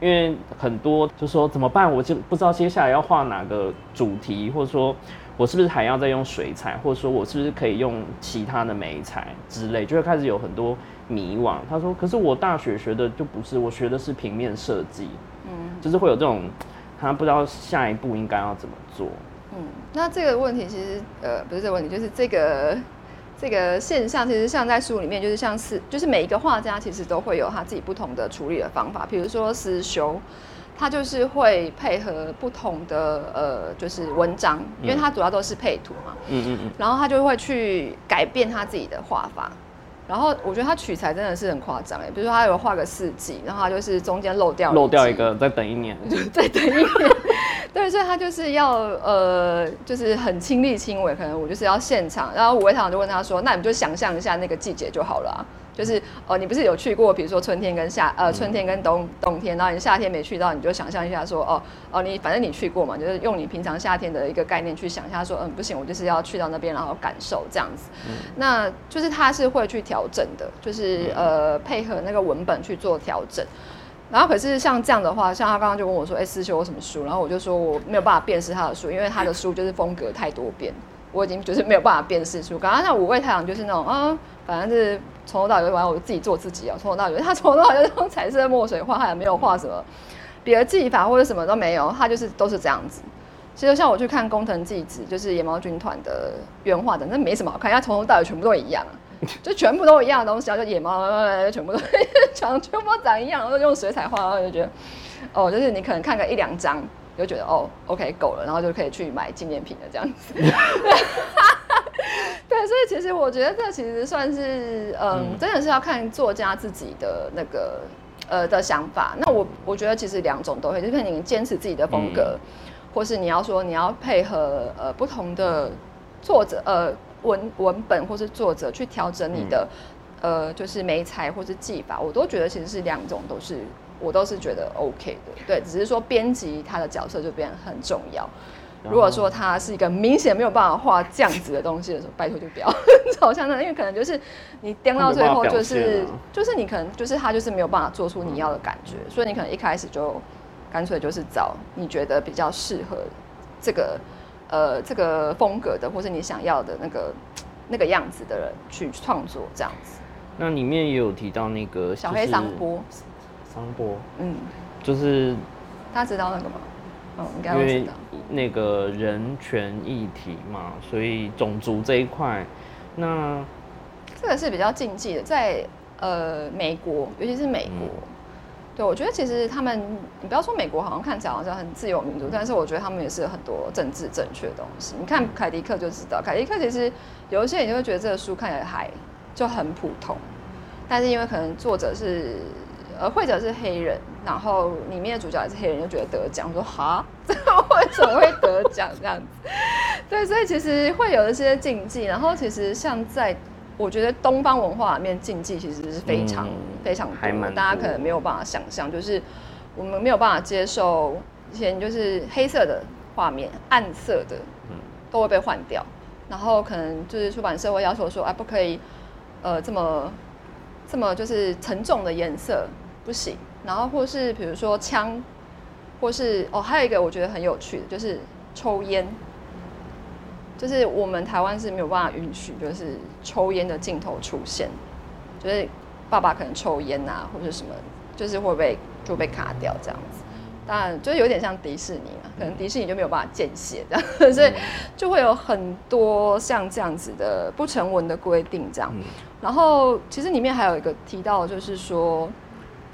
因为很多就说怎么办，我就不知道接下来要画哪个主题，或者说我是不是还要再用水彩，或者说我是不是可以用其他的美彩之类，就会开始有很多。迷惘，他说：“可是我大学学的就不是，我学的是平面设计，嗯，就是会有这种，他不知道下一步应该要怎么做。”嗯，那这个问题其实呃不是这个问题，就是这个这个现象，其实像在书里面，就是像是就是每一个画家其实都会有他自己不同的处理的方法，比如说思修，他就是会配合不同的呃就是文章，因为他主要都是配图嘛，嗯嗯嗯，然后他就会去改变他自己的画法。然后我觉得他取材真的是很夸张哎，比如说他有画个四季，然后他就是中间漏掉漏掉一个，再等一年，再等一年，对，所以他就是要呃，就是很亲力亲为，可能我就是要现场，然后五位堂就问他说：“那你们就想象一下那个季节就好了。”就是哦，你不是有去过，比如说春天跟夏呃春天跟冬冬天，然后你夏天没去到，你就想象一下说哦哦，你反正你去过嘛，就是用你平常夏天的一个概念去想一下说，嗯，不行，我就是要去到那边，然后感受这样子。那就是他是会去调整的，就是呃配合那个文本去做调整。然后可是像这样的话，像他刚刚就问我说，哎，思修有什么书？然后我就说我没有办法辨识他的书，因为他的书就是风格太多变。我已经就是没有办法辨识出，刚刚那五味太阳就是那种啊，反正是从头到尾玩我自己做自己啊，从头到尾他从头到尾就是用彩色墨水画，他也没有画什么别的技法或者什么都没有，他就是都是这样子。其实像我去看工藤纪子，就是野猫军团的原画的，那没什么好看，他从头到尾全部都一样，就全部都一样的东西啊，就野猫全部都 长全部长一样，然后用水彩画，然后就觉得哦，就是你可能看个一两张。就觉得哦，OK 够了，然后就可以去买纪念品了，这样子。对，所以其实我觉得这其实算是，嗯，真的是要看作家自己的那个呃的想法。那我我觉得其实两种都会，就是你坚持自己的风格，或是你要说你要配合呃不同的作者呃文文本或是作者去调整你的呃就是美材或是技法，我都觉得其实是两种都是。我都是觉得 OK 的，对，只是说编辑他的角色就变得很重要。如果说他是一个明显没有办法画这样子的东西的时候，拜托就不要 好像那，因为可能就是你颠到最后就是就是你可能就是他就是没有办法做出你要的感觉，所以你可能一开始就干脆就是找你觉得比较适合这个呃这个风格的，或是你想要的那个那个样子的人去创作这样子。那里面也有提到那个小黑桑波。桑波，嗯，就是他知道那个吗？嗯，应该会知道。那个人权议题嘛，所以种族这一块，那这个是比较禁忌的，在呃美国，尤其是美国，对我觉得其实他们，你不要说美国好像看起来好像很自由民主，但是我觉得他们也是很多政治正确的东西。你看凯迪克就知道，凯迪克其实有一些人就会觉得这个书看起来还就很普通，但是因为可能作者是。呃，会者是黑人，然后里面的主角也是黑人，就觉得得奖，我说哈，这为什么会得奖这样子？对，所以其实会有一些禁忌。然后其实像在，我觉得东方文化里面禁忌其实是非常非常多，大家可能没有办法想象，就是我们没有办法接受以前就是黑色的画面、暗色的，都会被换掉。然后可能就是出版社会要求说，哎，不可以，呃，这么这么就是沉重的颜色。不行，然后或是比如说枪，或是哦，还有一个我觉得很有趣的，就是抽烟，就是我们台湾是没有办法允许，就是抽烟的镜头出现，就是爸爸可能抽烟啊，或者什么，就是会被就被卡掉这样子。当然，就是有点像迪士尼啊，可能迪士尼就没有办法见血这样，所以就会有很多像这样子的不成文的规定这样。然后其实里面还有一个提到，就是说。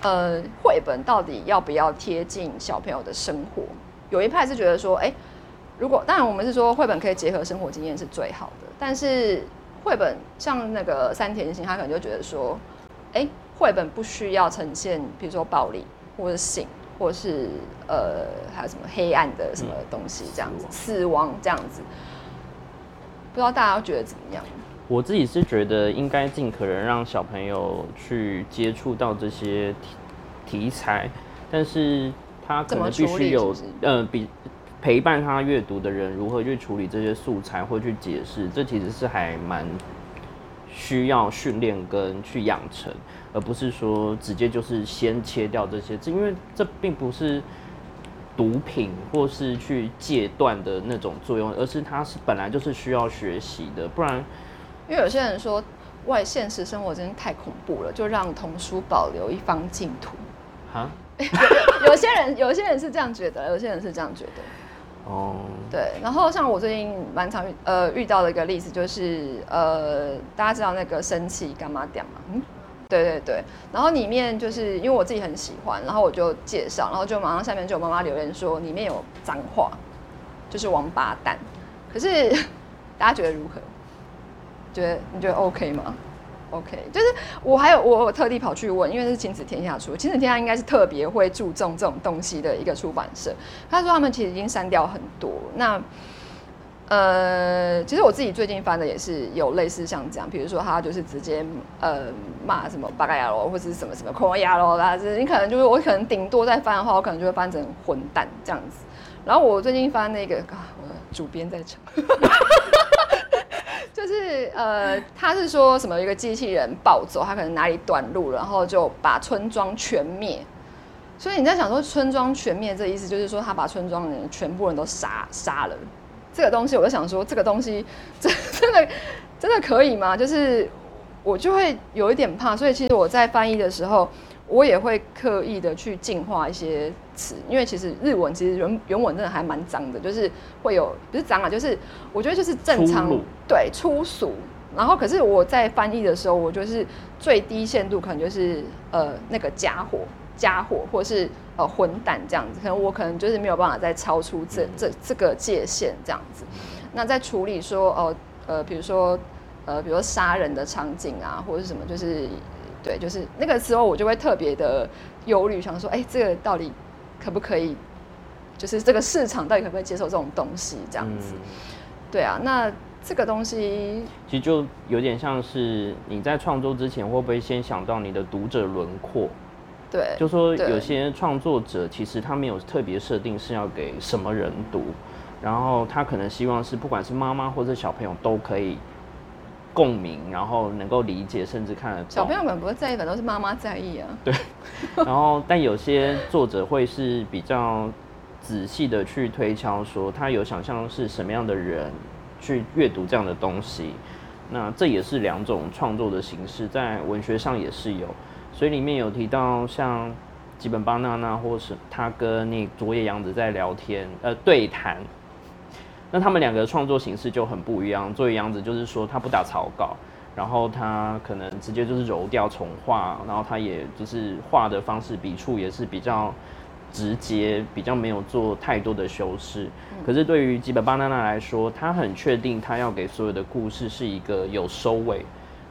呃，绘本到底要不要贴近小朋友的生活？有一派是觉得说，哎，如果当然我们是说绘本可以结合生活经验是最好的，但是绘本像那个三田心，他可能就觉得说，哎，绘本不需要呈现，比如说暴力或者性。或是呃，还有什么黑暗的什么东西这样子，死亡这样子，不知道大家觉得怎么样？我自己是觉得应该尽可能让小朋友去接触到这些题题材，但是他可能必须有呃，比陪伴他阅读的人如何去处理这些素材或去解释，这其实是还蛮需要训练跟去养成。而不是说直接就是先切掉这些，这因为这并不是毒品或是去戒断的那种作用，而是它是本来就是需要学习的，不然，因为有些人说外现实生活真的太恐怖了，就让童书保留一方净土。啊？有有些人 有些人是这样觉得，有些人是这样觉得。哦。对，然后像我最近蛮常遇呃遇到的一个例子就是呃大家知道那个生气干嘛点吗？嗯。对对对，然后里面就是因为我自己很喜欢，然后我就介绍，然后就马上下面就有妈妈留言说里面有脏话，就是王八蛋。可是 大家觉得如何？觉得你觉得 OK 吗？OK，就是我还有我特地跑去问，因为是亲子天下出，亲子天下应该是特别会注重这种东西的一个出版社。他说他们其实已经删掉很多。那呃，其实我自己最近翻的也是有类似像这样，比如说他就是直接呃骂什么八嘎牙罗或者什么什么空牙罗啦，就是你可能就是我可能顶多在翻的话，我可能就会翻成混蛋这样子。然后我最近翻那个啊，我的主编在场，是呃他是说什么一个机器人暴走，他可能哪里短路，然后就把村庄全灭。所以你在想说村庄全灭这意思就是说他把村庄人全部人都杀杀了。这个东西，我就想说，这个东西真真的真的可以吗？就是我就会有一点怕，所以其实我在翻译的时候，我也会刻意的去净化一些词，因为其实日文其实原原文真的还蛮脏的，就是会有不是脏啊，就是我觉得就是正常对粗俗，然后可是我在翻译的时候，我就是最低限度可能就是呃那个家伙。家伙，或是呃混蛋这样子，可能我可能就是没有办法再超出这这这个界限这样子。那在处理说哦呃，比如说呃，比如说杀人的场景啊，或者是什么，就是对，就是那个时候我就会特别的忧虑，想说，哎，这个到底可不可以？就是这个市场到底可不可以接受这种东西这样子？对啊，那这个东西其实就有点像是你在创作之前会不会先想到你的读者轮廓？对，就说有些创作者其实他没有特别设定是要给什么人读，然后他可能希望是不管是妈妈或者小朋友都可以共鸣，然后能够理解，甚至看得懂。小朋友们不会在意，反都是妈妈在意啊。对，然后但有些作者会是比较仔细的去推敲，说他有想象是什么样的人去阅读这样的东西，那这也是两种创作的形式，在文学上也是有。所以里面有提到像吉本巴娜娜，或是他跟那佐野洋子在聊天，呃，对谈。那他们两个创作形式就很不一样。作为杨子就是说他不打草稿，然后他可能直接就是揉掉重画，然后他也就是画的方式笔触也是比较直接，比较没有做太多的修饰。可是对于吉本巴娜娜来说，他很确定他要给所有的故事是一个有收尾、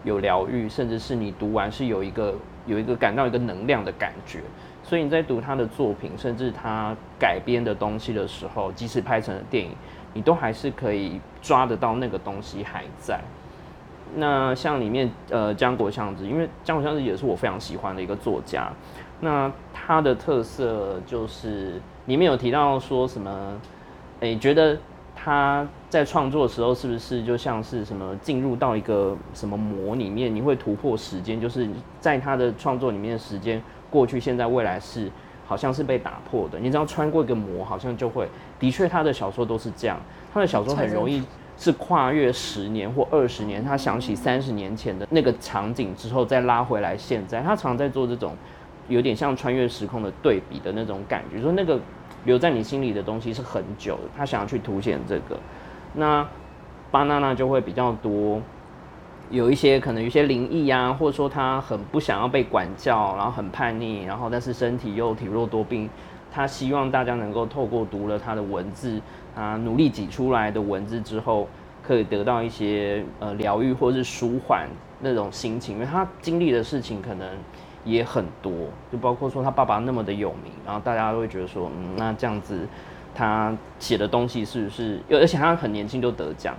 有疗愈，甚至是你读完是有一个。有一个感到一个能量的感觉，所以你在读他的作品，甚至他改编的东西的时候，即使拍成了电影，你都还是可以抓得到那个东西还在。那像里面呃江国祥子，因为江国祥子也是我非常喜欢的一个作家，那他的特色就是里面有提到说什么，诶觉得。他在创作的时候，是不是就像是什么进入到一个什么魔里面？你会突破时间，就是在他的创作里面的，时间过去、现在、未来是好像是被打破的。你只要穿过一个膜，好像就会。的确，他的小说都是这样。他的小说很容易是跨越十年或二十年，他想起三十年前的那个场景之后，再拉回来现在。他常在做这种有点像穿越时空的对比的那种感觉，说那个。留在你心里的东西是很久的，他想要去凸显这个，那巴娜娜就会比较多有一些可能有一些灵异啊，或者说他很不想要被管教，然后很叛逆，然后但是身体又体弱多病，他希望大家能够透过读了他的文字，啊，努力挤出来的文字之后，可以得到一些呃疗愈或是舒缓那种心情，因为他经历的事情可能也很多，就包括说他爸爸那么的有名，然后大家都会觉得说，嗯，那这样子他写的东西是不是，而且他很年轻就得奖。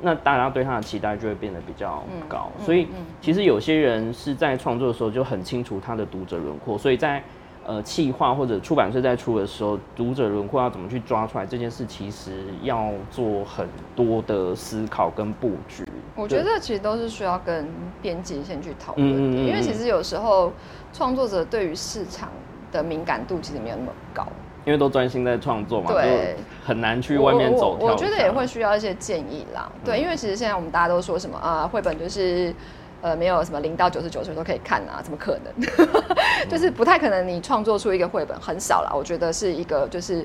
那大家对他的期待就会变得比较高，所以其实有些人是在创作的时候就很清楚他的读者轮廓，所以在呃企划或者出版社在出的时候，读者轮廓要怎么去抓出来这件事，其实要做很多的思考跟布局。我觉得其实都是需要跟编辑先去讨论的，因为其实有时候创作者对于市场的敏感度其实没有那么高。因为都专心在创作嘛，对，很难去外面走。我觉得也会需要一些建议啦。对，因为其实现在我们大家都说什么啊，绘本就是呃没有什么零到九十九岁都可以看啊，怎么可能？就是不太可能，你创作出一个绘本很少啦。我觉得是一个就是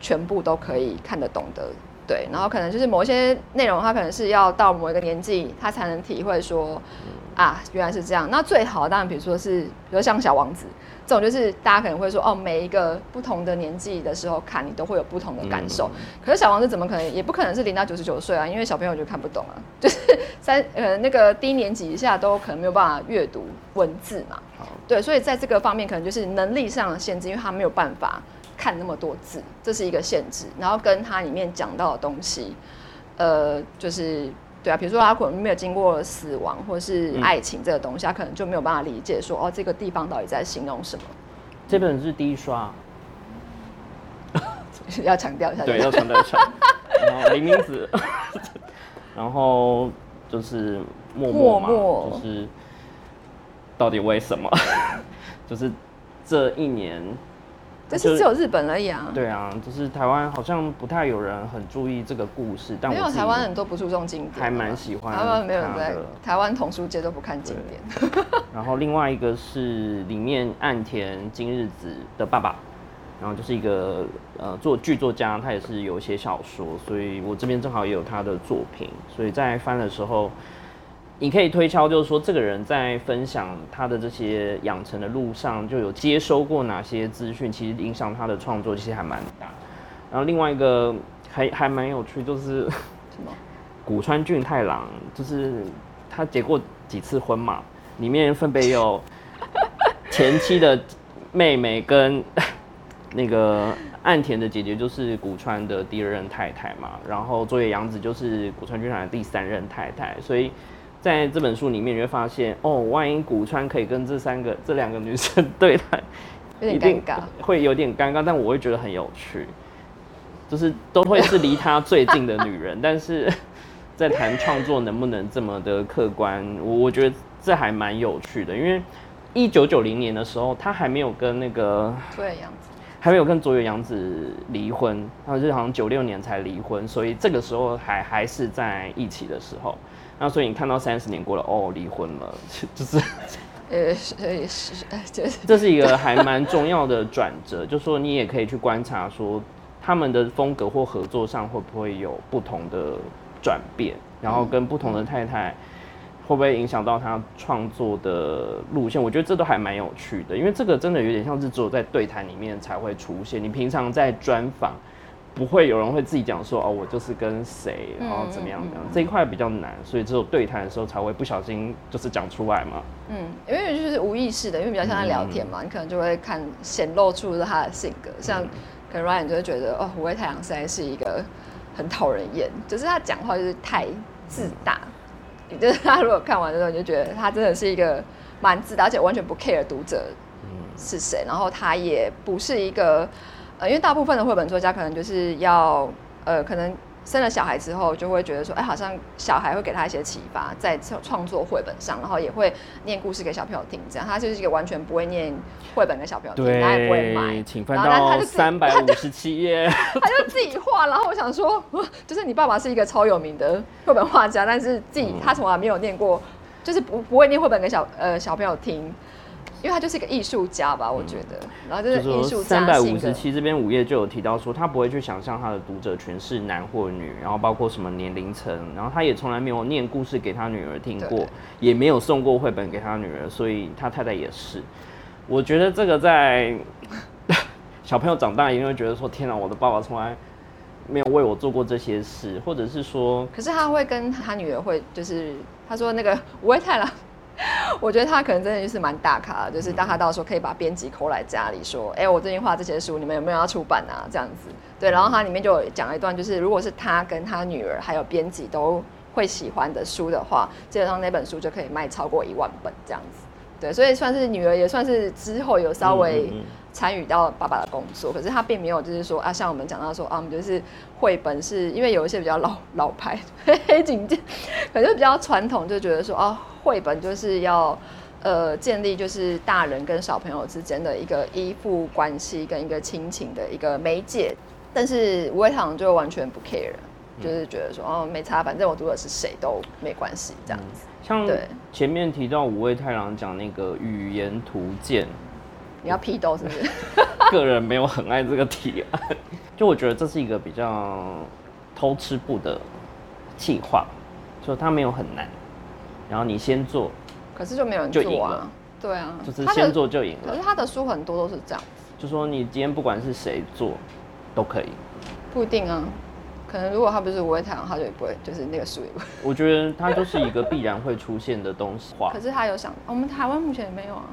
全部都可以看得懂的。对，然后可能就是某一些内容，它可能是要到某一个年纪，他才能体会说啊，原来是这样。那最好当然，比如说是，比如像小王子。这种就是大家可能会说哦，每一个不同的年纪的时候看你都会有不同的感受。可是小王子怎么可能也不可能是零到九十九岁啊？因为小朋友就看不懂啊，就是三呃那个低年级以下都可能没有办法阅读文字嘛。对，所以在这个方面可能就是能力上的限制，因为他没有办法看那么多字，这是一个限制。然后跟他里面讲到的东西，呃，就是。对啊，比如说他可能没有经过死亡或是爱情这个东西，他可能就没有办法理解说哦，这个地方到底在形容什么。这本是第一刷，要强调一下。对，要强调一下。然后林明子，然后就是默默嘛，就是到底为什么？就是这一年。这是只有日本而已啊！对啊，就是台湾好像不太有人很注意这个故事，但没有台湾很多不注重经典，还蛮喜欢。台湾没有人在台湾童书界都不看经典。然后另外一个是里面岸田今日子的爸爸，然后就是一个呃做剧作家，他也是有写小说，所以我这边正好也有他的作品，所以在翻的时候。你可以推敲，就是说这个人在分享他的这些养成的路上，就有接收过哪些资讯，其实影响他的创作其实还蛮大。然后另外一个还 还蛮有趣，就是什么古川俊太郎，就是他结过几次婚嘛，里面分别有 前妻的妹妹跟那个岸田的姐姐，就是古川的第二任太太嘛。然后佐野洋子就是古川俊太郎的第三任太太，所以。在这本书里面，你会发现，哦，万一古川可以跟这三个、这两个女生对谈，有点尴尬，会有点尴尬，但我会觉得很有趣，就是都会是离他最近的女人，但是在谈创作能不能这么的客观，我我觉得这还蛮有趣的，因为一九九零年的时候，他还没有跟那个佐野洋子，还没有跟佐野洋子离婚，他是好像九六年才离婚，所以这个时候还还是在一起的时候。那所以你看到三十年过了，哦，离婚了，就是，呃，是是，这这是一个还蛮重要的转折，就说你也可以去观察说他们的风格或合作上会不会有不同的转变，然后跟不同的太太会不会影响到他创作的路线？我觉得这都还蛮有趣的，因为这个真的有点像是只有在对谈里面才会出现，你平常在专访。不会有人会自己讲说哦，我就是跟谁，然后怎么样怎么样，这一块比较难，所以只有对谈的时候才会不小心就是讲出来嘛。嗯，因为就是无意识的，因为比较像在聊天嘛，你可能就会看显露出他的性格，像可能 Ryan 就会觉得哦，五位太阳实在是一个很讨人厌，就是他讲话就是太自大。你就是他如果看完之后，你就觉得他真的是一个蛮自大，而且完全不 care 读者是谁，然后他也不是一个。呃，因为大部分的绘本作家可能就是要，呃，可能生了小孩之后，就会觉得说，哎，好像小孩会给他一些启发，在创创作绘本上，然后也会念故事给小朋友听，这样他就是一个完全不会念绘本给小朋友听，他也不会买，请翻到三百五十七页，他就自己画。然后我想说，就是你爸爸是一个超有名的绘本画家，但是自己他从来没有念过，就是不不会念绘本给小呃小朋友听。因因为他就是一个艺术家吧，我觉得。然后就就是艺术三百。五十七这边午夜就有提到说，他不会去想象他的读者群是男或女，然后包括什么年龄层，然后他也从来没有念故事给他女儿听过，也没有送过绘本给他女儿，所以他太太也是。我觉得这个在小朋友长大一定会觉得说，天哪，我的爸爸从来没有为我做过这些事，或者是说，可是他会跟他女儿会，就是他说那个五味太郎，我觉得他可能真的就是蛮大咖的，就是当他到时候可以把编辑扣来家里说，哎、我最近画这些书，你们有没有要出版啊？这样子，对，然后他里面就有讲了一段，就是如果是他跟他女儿还有编辑都会喜欢的书的话，基本上那本书就可以卖超过一万本这样子。对，所以算是女儿也算是之后有稍微参与到爸爸的工作，可是他并没有就是说啊，像我们讲到说啊，我们就是绘本是因为有一些比较老老牌黑警界，可能就比较传统，就觉得说啊，绘本就是要呃建立就是大人跟小朋友之间的一个依附关系跟一个亲情的一个媒介，但是吴伟堂就完全不 care，就是觉得说哦没差，反正我读的是谁都没关系这样子。像对前面提到五味太郎讲那个语言图鉴，你要批斗是不是？个人没有很爱这个提案，就我觉得这是一个比较偷吃步的计划，就它没有很难，然后你先做，可是就没有人做啊了。对啊，就是先做就赢了。可是他的书很多都是这样，就说你今天不管是谁做都可以，不一定啊。可能如果他不是五味太阳，他就也不会，就是那个书也不会。我觉得它就是一个必然会出现的东西画可，是他有想，我们台湾目前也没有啊。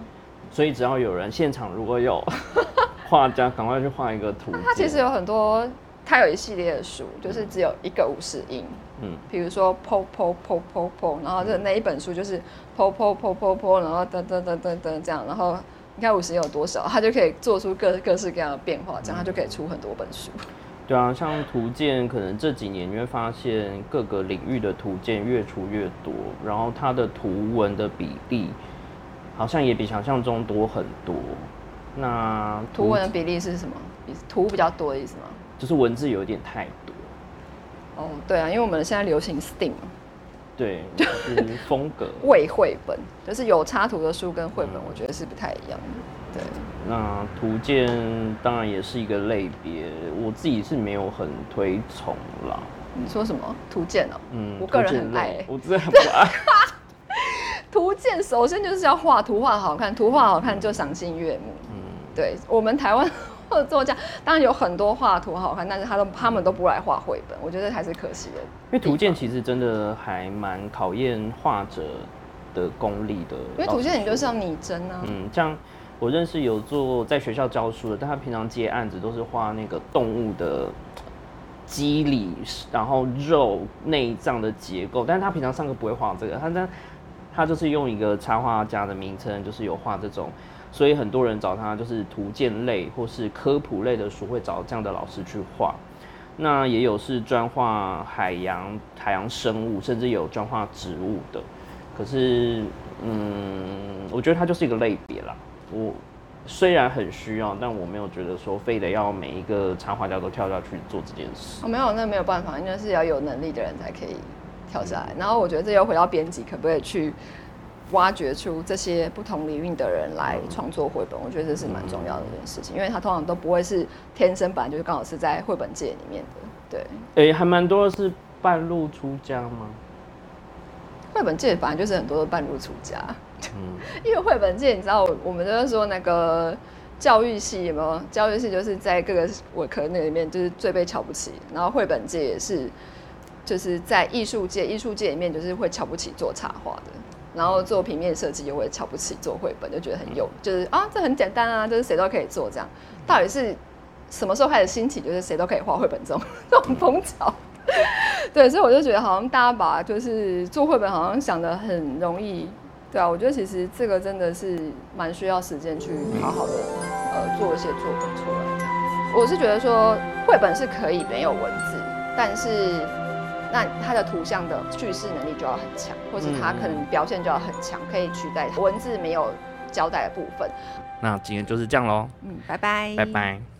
所以只要有人现场如果有 画家，赶快去画一个图鉴。他其实有很多，他有一系列的书，就是只有一个五十音，嗯，比如说 po po po po po，，然后这那一本书就是 po po po po po，，然后噔噔噔噔噔这样，然后你看五十音有多少，它就可以做出各各式各样的变化，这样它就可以出很多本书。对啊，像图鉴，可能这几年你会发现各个领域的图鉴越出越多，然后它的图文的比例好像也比想象中多很多。那图文的比例是什么？比图比较多的意思吗？就是文字有一点太多，哦，对啊，因为我们现在流行 STEAM 对，就是风格。伪绘本，就是有插图的书跟绘本，我觉得是不太一样的。对，那图鉴当然也是一个类别，我自己是没有很推崇啦。你说什么图鉴哦？嗯，我个人很爱类我真的很不爱。图鉴首先就是要画图画好看，图画好看就赏心悦目。嗯，对我们台湾 的作家，当然有很多画图好看，但是他都他们都不来画绘本，我觉得还是可惜的。因为图鉴其实真的还蛮考验画者的功力的。因为图鉴你就是要拟真啊，嗯，像我认识有做在学校教书的，但他平常接案子都是画那个动物的肌理，然后肉内脏的结构，但是他平常上课不会画这个，他在他就是用一个插画家的名称，就是有画这种，所以很多人找他就是图鉴类或是科普类的书，会找这样的老师去画。那也有是专画海洋、海洋生物，甚至有专画植物的。可是，嗯，我觉得它就是一个类别啦。我虽然很需要，但我没有觉得说非得要每一个插画家都跳下去做这件事。哦，没有，那没有办法，应该是要有能力的人才可以跳下来。然后我觉得这又回到编辑，可不可以去挖掘出这些不同领域的人来创作绘本？我觉得这是蛮重要的一件事情，因为他通常都不会是天生本来就是刚好是在绘本界里面的。对，诶、还蛮多的是半路出家吗？绘本界本来就是很多的半路出家，嗯，因为绘本界你知道，我们就是说那个。教育系有没有？教育系就是在各个文科那里面就是最被瞧不起，然后绘本界也是，就是在艺术界，艺术界里面就是会瞧不起做插画的，然后做平面设计又会瞧不起做绘本，就觉得很有，就是啊这很简单啊，就是谁都可以做这样。到底是什么时候开始兴起，就是谁都可以画绘本这种这种风潮？对，所以我就觉得好像大家把就是做绘本好像想的很容易。对啊，我觉得其实这个真的是蛮需要时间去好好的呃做一些作品出来这样子。我是觉得说绘本是可以没有文字，但是那它的图像的叙事能力就要很强，或是它可能表现就要很强，可以取代文字没有交代的部分。那今天就是这样喽，嗯，拜拜，拜拜。